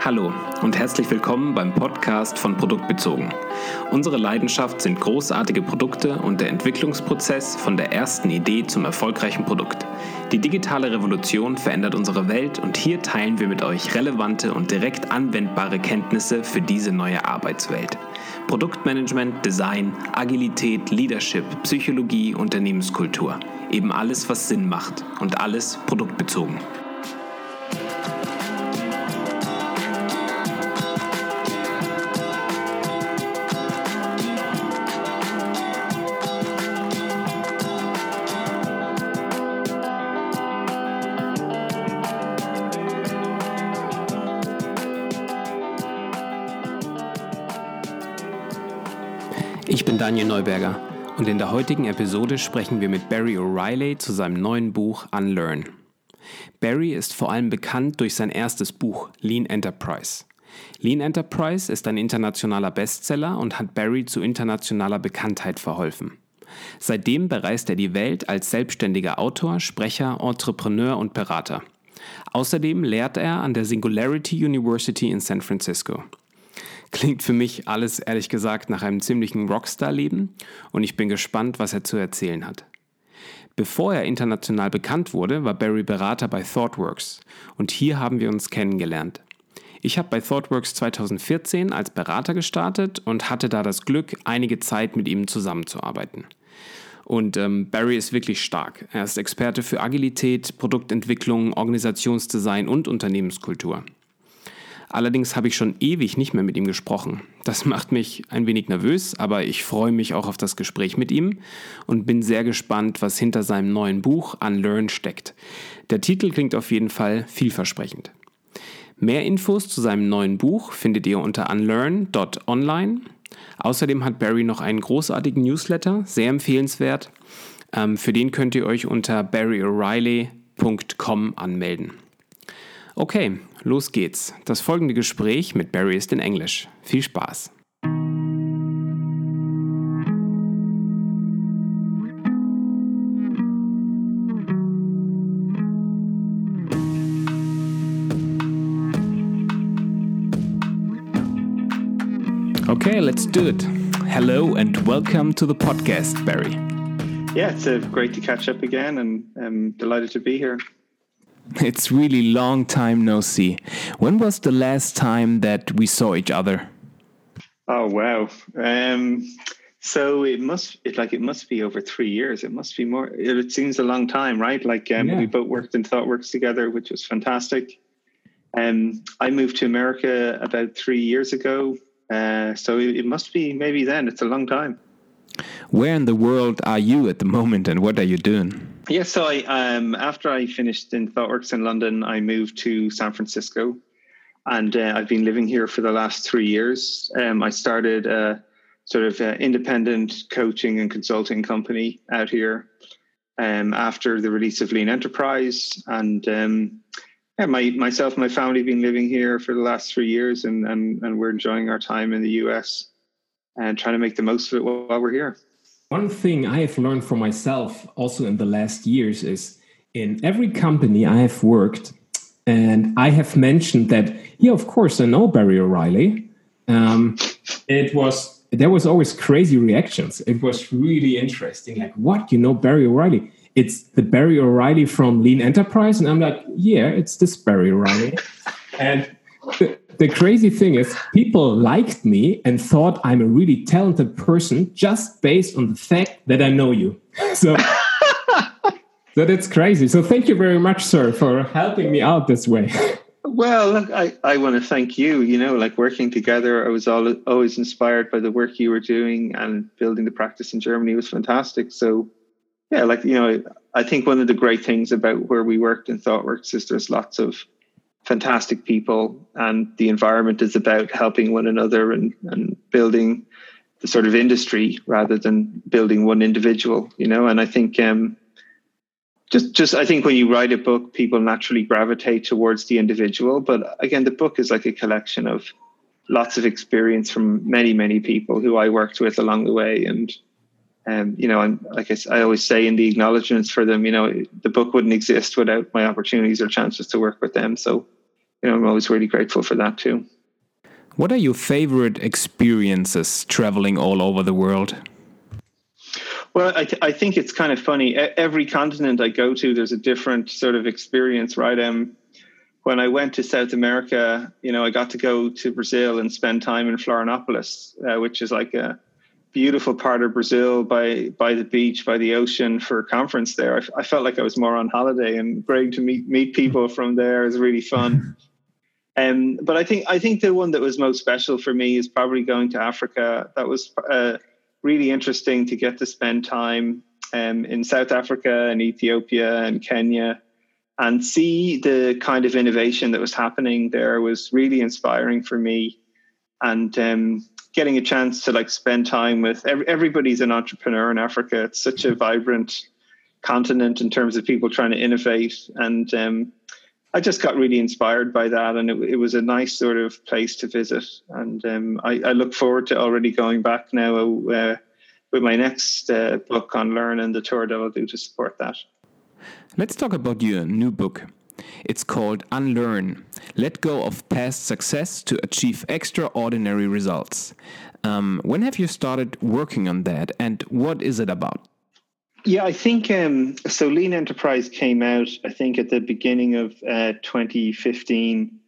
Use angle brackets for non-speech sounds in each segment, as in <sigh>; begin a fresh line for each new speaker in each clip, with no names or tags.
Hallo und herzlich willkommen beim Podcast von Produktbezogen. Unsere Leidenschaft sind großartige Produkte und der Entwicklungsprozess von der ersten Idee zum erfolgreichen Produkt. Die digitale Revolution verändert unsere Welt und hier teilen wir mit euch relevante und direkt anwendbare Kenntnisse für diese neue Arbeitswelt. Produktmanagement, Design, Agilität, Leadership, Psychologie, Unternehmenskultur. Eben alles, was Sinn macht und alles produktbezogen. Daniel Neuberger und in der heutigen Episode sprechen wir mit Barry O'Reilly zu seinem neuen Buch Unlearn. Barry ist vor allem bekannt durch sein erstes Buch Lean Enterprise. Lean Enterprise ist ein internationaler Bestseller und hat Barry zu internationaler Bekanntheit verholfen. Seitdem bereist er die Welt als selbstständiger Autor, Sprecher, Entrepreneur und Berater. Außerdem lehrt er an der Singularity University in San Francisco. Klingt für mich alles ehrlich gesagt nach einem ziemlichen Rockstar-Leben und ich bin gespannt, was er zu erzählen hat. Bevor er international bekannt wurde, war Barry Berater bei ThoughtWorks und hier haben wir uns kennengelernt. Ich habe bei ThoughtWorks 2014 als Berater gestartet und hatte da das Glück, einige Zeit mit ihm zusammenzuarbeiten. Und ähm, Barry ist wirklich stark. Er ist Experte für Agilität, Produktentwicklung, Organisationsdesign und Unternehmenskultur. Allerdings habe ich schon ewig nicht mehr mit ihm gesprochen. Das macht mich ein wenig nervös, aber ich freue mich auch auf das Gespräch mit ihm und bin sehr gespannt, was hinter seinem neuen Buch Unlearn steckt. Der Titel klingt auf jeden Fall vielversprechend. Mehr Infos zu seinem neuen Buch findet ihr unter unlearn.online. Außerdem hat Barry noch einen großartigen Newsletter, sehr empfehlenswert. Ähm, für den könnt ihr euch unter barryoreilly.com anmelden. Okay, los geht's. Das folgende Gespräch mit Barry ist in Englisch. Viel Spaß. Okay, let's do it. Hello and welcome to the podcast, Barry.
Yeah, it's uh, great to catch up again and I'm delighted to be here.
It's really long time no see. When was the last time that we saw each other?
Oh wow. Um, so it must it like it must be over three years. It must be more. It seems a long time, right? Like um, yeah. we both worked in ThoughtWorks together, which was fantastic. Um, I moved to America about three years ago, uh, so it, it must be maybe then. It's a long time.
Where in the world are you at the moment, and what are you doing?
Yeah, so I um, after I finished in ThoughtWorks in London, I moved to San Francisco, and uh, I've been living here for the last three years. Um, I started a sort of uh, independent coaching and consulting company out here um, after the release of Lean Enterprise, and um, yeah, my myself and my family have been living here for the last three years, and and and we're enjoying our time in the US and trying to make the most of it while we're here.
One thing I have learned for myself also in the last years is in every company I have worked, and I have mentioned that, yeah, of course, I know Barry O'Reilly. Um, it was there was always crazy reactions. It was really interesting. Like, what you know, Barry O'Reilly? It's the Barry O'Reilly from Lean Enterprise, and I'm like, yeah, it's this Barry O'Reilly. <laughs> and the, the crazy thing is people liked me and thought i'm a really talented person just based on the fact that i know you. <laughs> So so that's crazy. So thank you very much sir for helping me out this way. <laughs>
Well look, I, I want to thank you you know like working together i was all, always inspired by the work you were doing and building the practice in germany was fantastic. So yeah like you know i think one of the great things about where we worked in thoughtworks is there's lots of fantastic people and the environment is about helping one another and, and building the sort of industry rather than building one individual you know and i think um, just just i think when you write a book people naturally gravitate towards the individual but again the book is like a collection of lots of experience from many many people who i worked with along the way and um, you know, and like I, I, always say in the acknowledgements for them, you know, the book wouldn't exist without my opportunities or chances to work with them. So you know, I'm always really grateful for that too.
What are your favorite experiences traveling all over the world?
Well, I, th- I think it's kind of funny. Every continent I go to, there's a different sort of experience, right? Um, when I went to South America, you know, I got to go to Brazil and spend time in Florianopolis, uh, which is like a beautiful part of Brazil by by the beach, by the ocean for a conference there. I, I felt like I was more on holiday, and great to meet meet people from there is really fun. <laughs> Um, but I think I think the one that was most special for me is probably going to Africa. That was uh, really interesting to get to spend time um, in South Africa and Ethiopia and Kenya and see the kind of innovation that was happening there was really inspiring for me. And um, getting a chance to like spend time with every, everybody's an entrepreneur in Africa. It's such a vibrant continent in terms of people trying to innovate and um, I just got really inspired by that, and it, it, was a nice sort of place to visit. And um, I, I, look forward to already going back now uh, with my next uh, book Unlearn and the tour that I'll do to support that.
Let's talk about your new book. It's called Unlearn Let Go of Past Success to Achieve Extraordinary Results. Um, when have you started working on that, and what is it about?
Yeah, I think um, so. Lean Enterprise came out, I think, at the beginning of uh, 2015,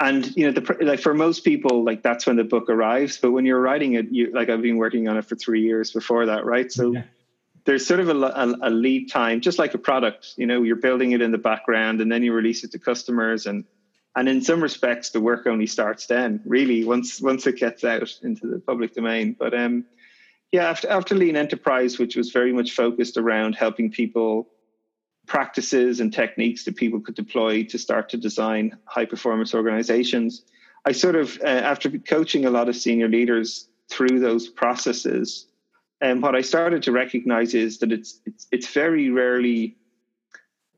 and you know, the, like for most people, like that's when the book arrives. But when you're writing it, you like I've been working on it for three years before that, right? So yeah. there's sort of a, a, a, lead time, just like a product. You know, you're building it in the background, and then you release it to customers, and and in some respects, the work only starts then. Really, once once it gets out into the public domain, but um yeah, after, after Lean Enterprise, which was very much focused around helping people practices and techniques that people could deploy to start to design high performance organizations. I sort of, uh, after coaching a lot of senior leaders through those processes, and um, what I started to recognize is that it's it's, it's very rarely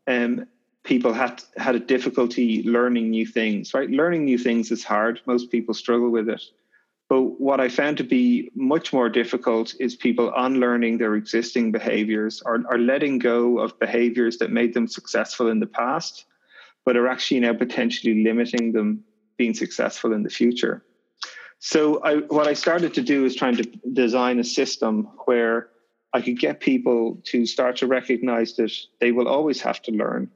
um, people had had a difficulty learning new things. Right, learning new things is hard. Most people struggle with it. But what I found to be much more difficult is people unlearning their existing behaviors or, or letting go of behaviors that made them successful in the past, but are actually now potentially limiting them being successful in the future. So I, what I started to do is trying to design a system where I could get people to start to recognize that they will always have to learn.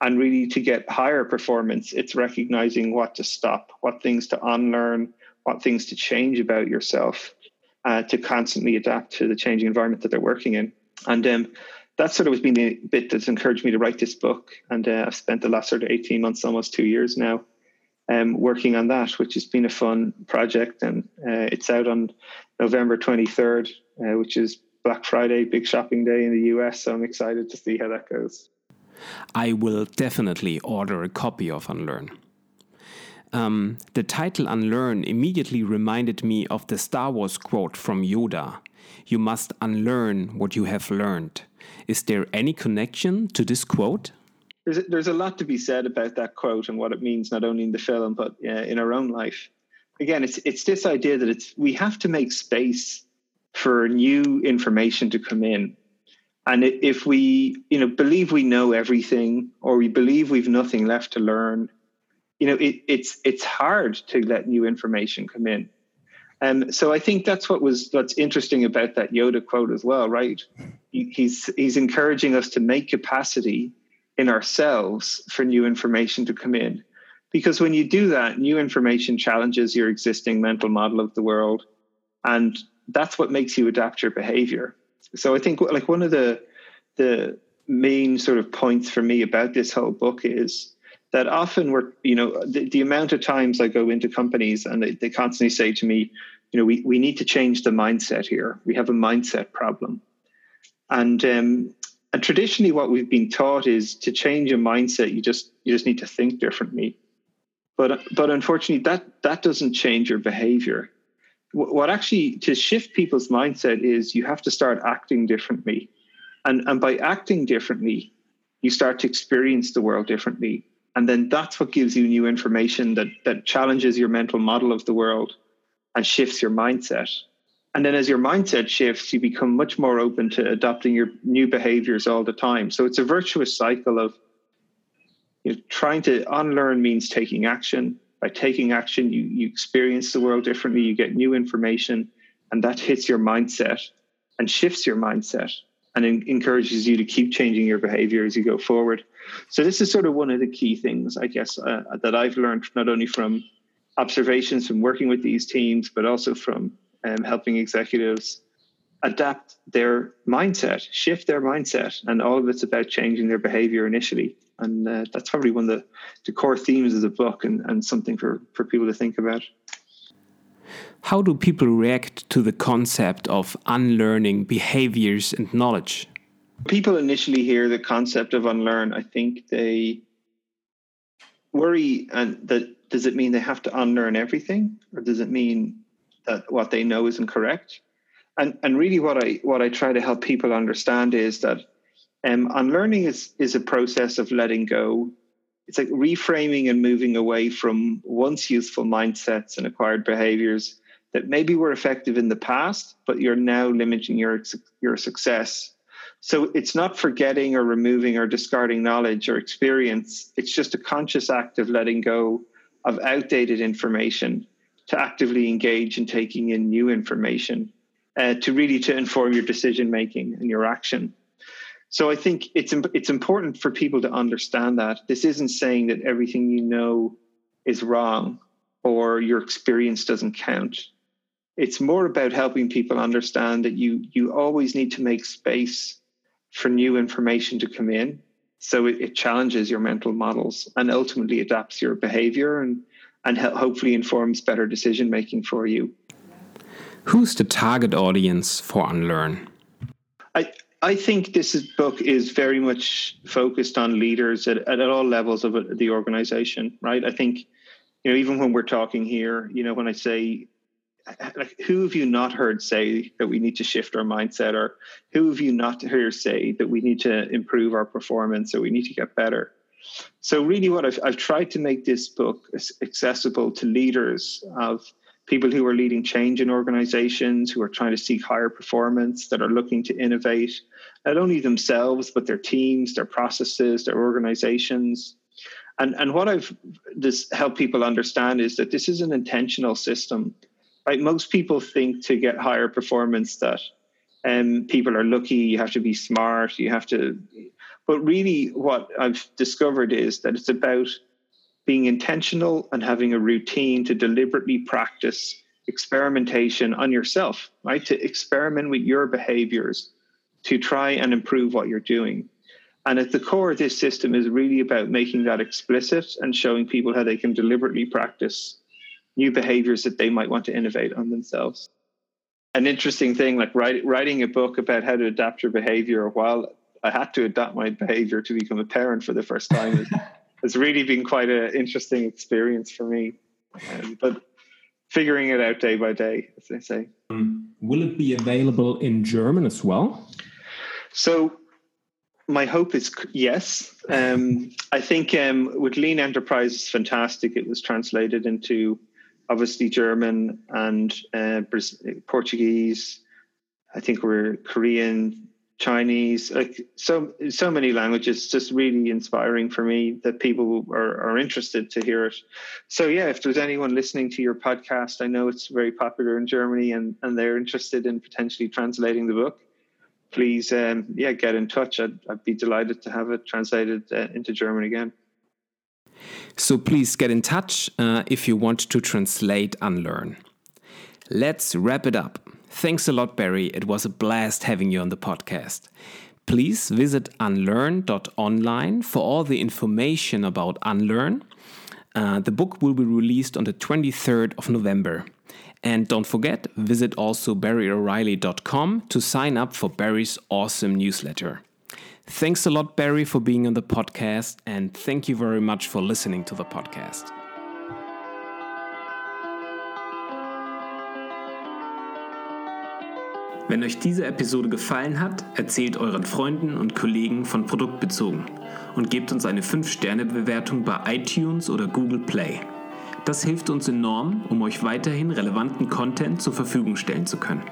And really, to get higher performance, it's recognizing what to stop, what things to unlearn, what things to change about yourself uh, to constantly adapt to the changing environment that they're working in. And um, that sort of has been the bit that's encouraged me to write this book. And uh, I've spent the last sort of 18 months, almost two years now, um, working on that, which has been a fun project. And uh, it's out on November 23rd, uh, which is Black Friday, big shopping day in the US. So I'm excited to see how that goes.
I will definitely order a copy of Unlearn. Um, the title Unlearn immediately reminded me of the Star Wars quote from Yoda You must unlearn what you have learned. Is there any connection to this quote?
There's a, there's a lot to be said about that quote and what it means, not only in the film, but uh, in our own life. Again, it's, it's this idea that it's, we have to make space for new information to come in. And if we, you know, believe we know everything, or we believe we've nothing left to learn, you know, it, it's it's hard to let new information come in. Um, so I think that's what was what's interesting about that Yoda quote as well, right? He's he's encouraging us to make capacity in ourselves for new information to come in, because when you do that, new information challenges your existing mental model of the world, and that's what makes you adapt your behavior. So I think like one of the the main sort of points for me about this whole book is that often we're, you know, the, the amount of times I go into companies and they, they constantly say to me, you know, we, we need to change the mindset here. We have a mindset problem. And um, and traditionally what we've been taught is to change a mindset, you just you just need to think differently. But but unfortunately that that doesn't change your behavior. What actually to shift people's mindset is you have to start acting differently. And and by acting differently, you start to experience the world differently and then that's what gives you new information that that challenges your mental model of the world and shifts your mindset and then as your mindset shifts you become much more open to adopting your new behaviors all the time so it's a virtuous cycle of you know, trying to unlearn means taking action. By taking action, you you experience the world differently. You get new information, and that hits your mindset and shifts your mindset and encourages you to keep changing your behavior as you go forward. So this is sort of one of the key things, I guess, uh, that I've learned not only from observations from working with these teams, but also from um, helping executives adapt their mindset, shift their mindset, and all of it's about changing their behavior initially. And uh, that's probably one of the, the core themes of the book, and, and something for, for people to think about.
How do people react to the concept of unlearning behaviors and knowledge?
People initially hear the concept of unlearn. I think they worry, and that does it mean they have to unlearn everything, or does it mean that what they know isn't correct? And and really, what I what I try to help people understand is that um, unlearning is is a process of letting go it's like reframing and moving away from once useful mindsets and acquired behaviors that maybe were effective in the past, but you're now limiting your your success. So it's not forgetting or removing or discarding knowledge or experience. It's just a conscious act of letting go of outdated information to actively engage in taking in new information uh, to really to inform your decision making and your action. So I think it's it's important for people to understand that this isn't saying that everything you know is wrong or your experience doesn't count. It's more about helping people understand that you you always need to make space for new information to come in. So it, it challenges your mental models and ultimately adapts your behavior and and hopefully informs better decision making for you.
Who's the target audience for Unlearn?
I, I think this is, book is very much focused on leaders at, at all levels of uh, the organization, right? I think, you know, even when we're talking here, you know, when I say, <laughs> like, who have you not heard say that we need to shift our mindset, or who have you not heard say that we need to improve our performance or we need to get better? So, really, what I've, I've tried to make this book accessible to leaders of people who are leading change in organizations, who are trying to seek higher performance, that are looking to innovate, not only themselves, but their teams, their processes, their organizations. And, and what I've this helped people understand is that this is an intentional system. Right? Most people think to get higher performance that um, people are lucky, you have to be smart, you have to. But really, what I've discovered is that it's about being intentional and having a routine to deliberately practice experimentation on yourself, right? To experiment with your behaviors to try and improve what you're doing. And at the core of this system is really about making that explicit and showing people how they can deliberately practice new behaviors that they might want to innovate on themselves. An interesting thing, like write, writing a book about how to adapt your behavior while I had to adapt my behavior to become a parent for the first time has <laughs> really been quite an interesting experience for me. Um, but figuring it out day by day, as they say. Um,
will it be available in German as well?
So, my hope is yes. Um, I think um, with Lean Enterprise, it's fantastic. It was translated into obviously German and uh, Portuguese. I think we're Korean, Chinese, like so so many languages, just really inspiring for me that people are, are interested to hear it. So yeah, if there's anyone listening to your podcast, I know it's very popular in Germany and, and they're interested in potentially translating the book. Please, um, yeah, get in touch. I'd, I'd be delighted to have it translated uh, into German again.
So please get in touch uh, if you want to translate Unlearn. Let's wrap it up. Thanks a lot, Barry. It was a blast having you on the podcast. Please visit unlearn.online for all the information about Unlearn. Uh, the book will be released on the 23rd of November. And don't forget, visit also barryoreilly.com to sign up for Barry's awesome newsletter. Thanks a lot, Barry, for being on the podcast, and thank you very much for listening to the podcast. Wenn euch diese Episode gefallen hat, erzählt euren Freunden und Kollegen von Produktbezogen und gebt uns eine 5-Sterne-Bewertung bei iTunes oder Google Play. Das hilft uns enorm, um euch weiterhin relevanten Content zur Verfügung stellen zu können.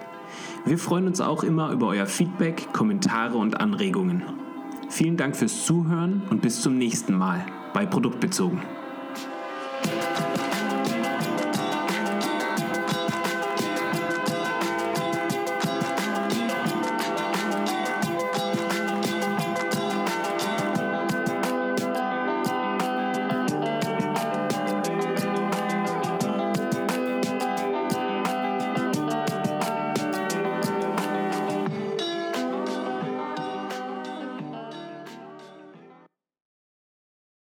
Wir freuen uns auch immer über euer Feedback, Kommentare und Anregungen. Vielen Dank fürs Zuhören und bis zum nächsten Mal bei Produktbezogen.